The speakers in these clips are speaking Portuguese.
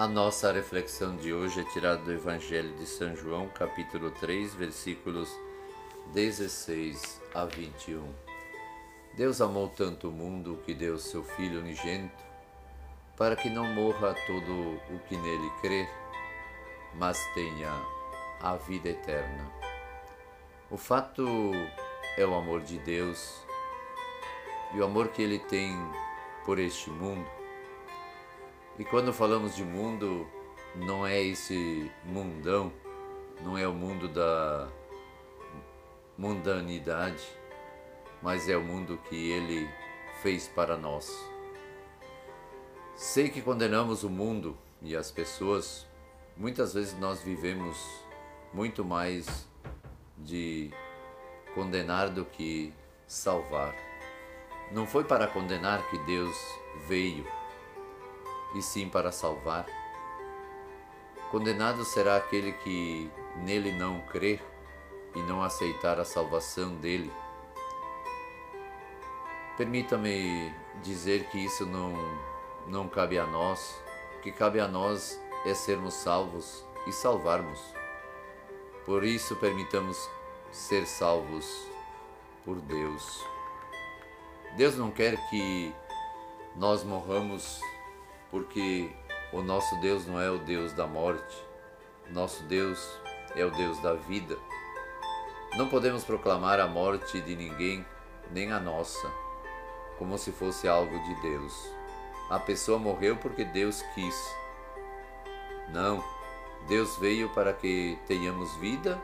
A nossa reflexão de hoje é tirada do Evangelho de São João, capítulo 3, versículos 16 a 21. Deus amou tanto o mundo que deu seu Filho unigênito, para que não morra todo o que nele crer, mas tenha a vida eterna. O fato é o amor de Deus e o amor que ele tem por este mundo. E quando falamos de mundo, não é esse mundão, não é o mundo da mundanidade, mas é o mundo que ele fez para nós. Sei que condenamos o mundo e as pessoas, muitas vezes nós vivemos muito mais de condenar do que salvar. Não foi para condenar que Deus veio, e sim para salvar. Condenado será aquele que nele não crer e não aceitar a salvação dele. Permita-me dizer que isso não, não cabe a nós, o que cabe a nós é sermos salvos e salvarmos. Por isso, permitamos ser salvos por Deus. Deus não quer que nós morramos porque o nosso Deus não é o Deus da morte, nosso Deus é o Deus da vida. Não podemos proclamar a morte de ninguém, nem a nossa, como se fosse algo de Deus. A pessoa morreu porque Deus quis. Não, Deus veio para que tenhamos vida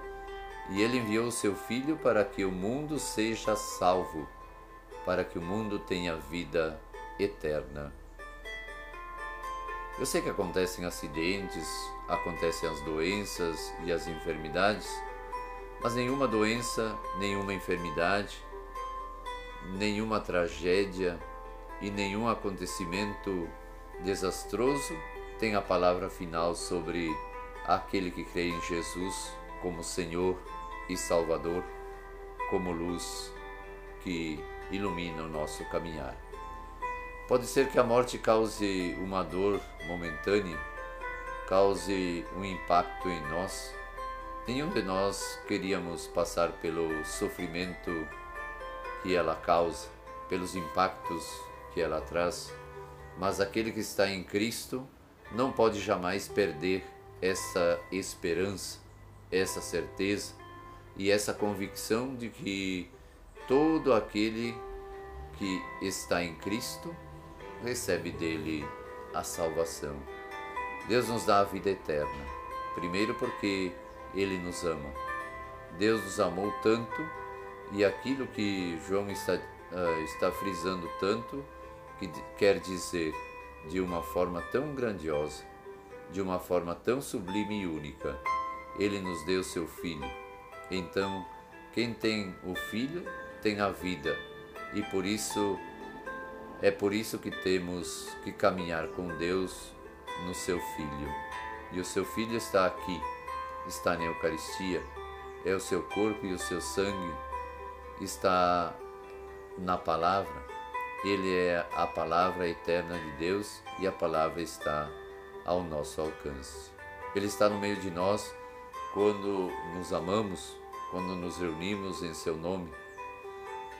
e ele enviou o seu Filho para que o mundo seja salvo para que o mundo tenha vida eterna. Eu sei que acontecem acidentes, acontecem as doenças e as enfermidades, mas nenhuma doença, nenhuma enfermidade, nenhuma tragédia e nenhum acontecimento desastroso tem a palavra final sobre aquele que crê em Jesus como Senhor e Salvador, como luz que ilumina o nosso caminhar. Pode ser que a morte cause uma dor momentânea, cause um impacto em nós. Nenhum de nós queríamos passar pelo sofrimento que ela causa, pelos impactos que ela traz, mas aquele que está em Cristo não pode jamais perder essa esperança, essa certeza e essa convicção de que todo aquele que está em Cristo recebe dele a salvação. Deus nos dá a vida eterna, primeiro porque ele nos ama. Deus nos amou tanto e aquilo que João está, uh, está frisando tanto, que quer dizer de uma forma tão grandiosa, de uma forma tão sublime e única, ele nos deu seu Filho. Então, quem tem o Filho tem a vida e por isso é por isso que temos que caminhar com Deus no seu Filho. E o seu Filho está aqui, está na Eucaristia, é o seu corpo e o seu sangue, está na palavra. Ele é a palavra eterna de Deus e a palavra está ao nosso alcance. Ele está no meio de nós quando nos amamos, quando nos reunimos em seu nome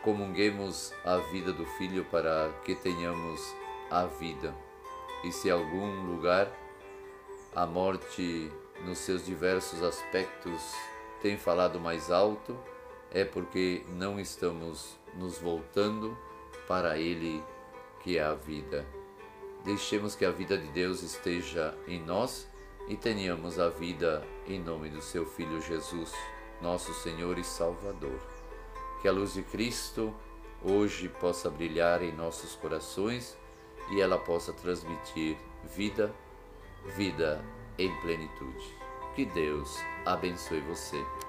comunguemos a vida do Filho para que tenhamos a vida. E se em algum lugar a morte, nos seus diversos aspectos, tem falado mais alto, é porque não estamos nos voltando para Ele, que é a vida. Deixemos que a vida de Deus esteja em nós e tenhamos a vida em nome do Seu Filho Jesus, nosso Senhor e Salvador que a luz de Cristo hoje possa brilhar em nossos corações e ela possa transmitir vida, vida em plenitude. Que Deus abençoe você.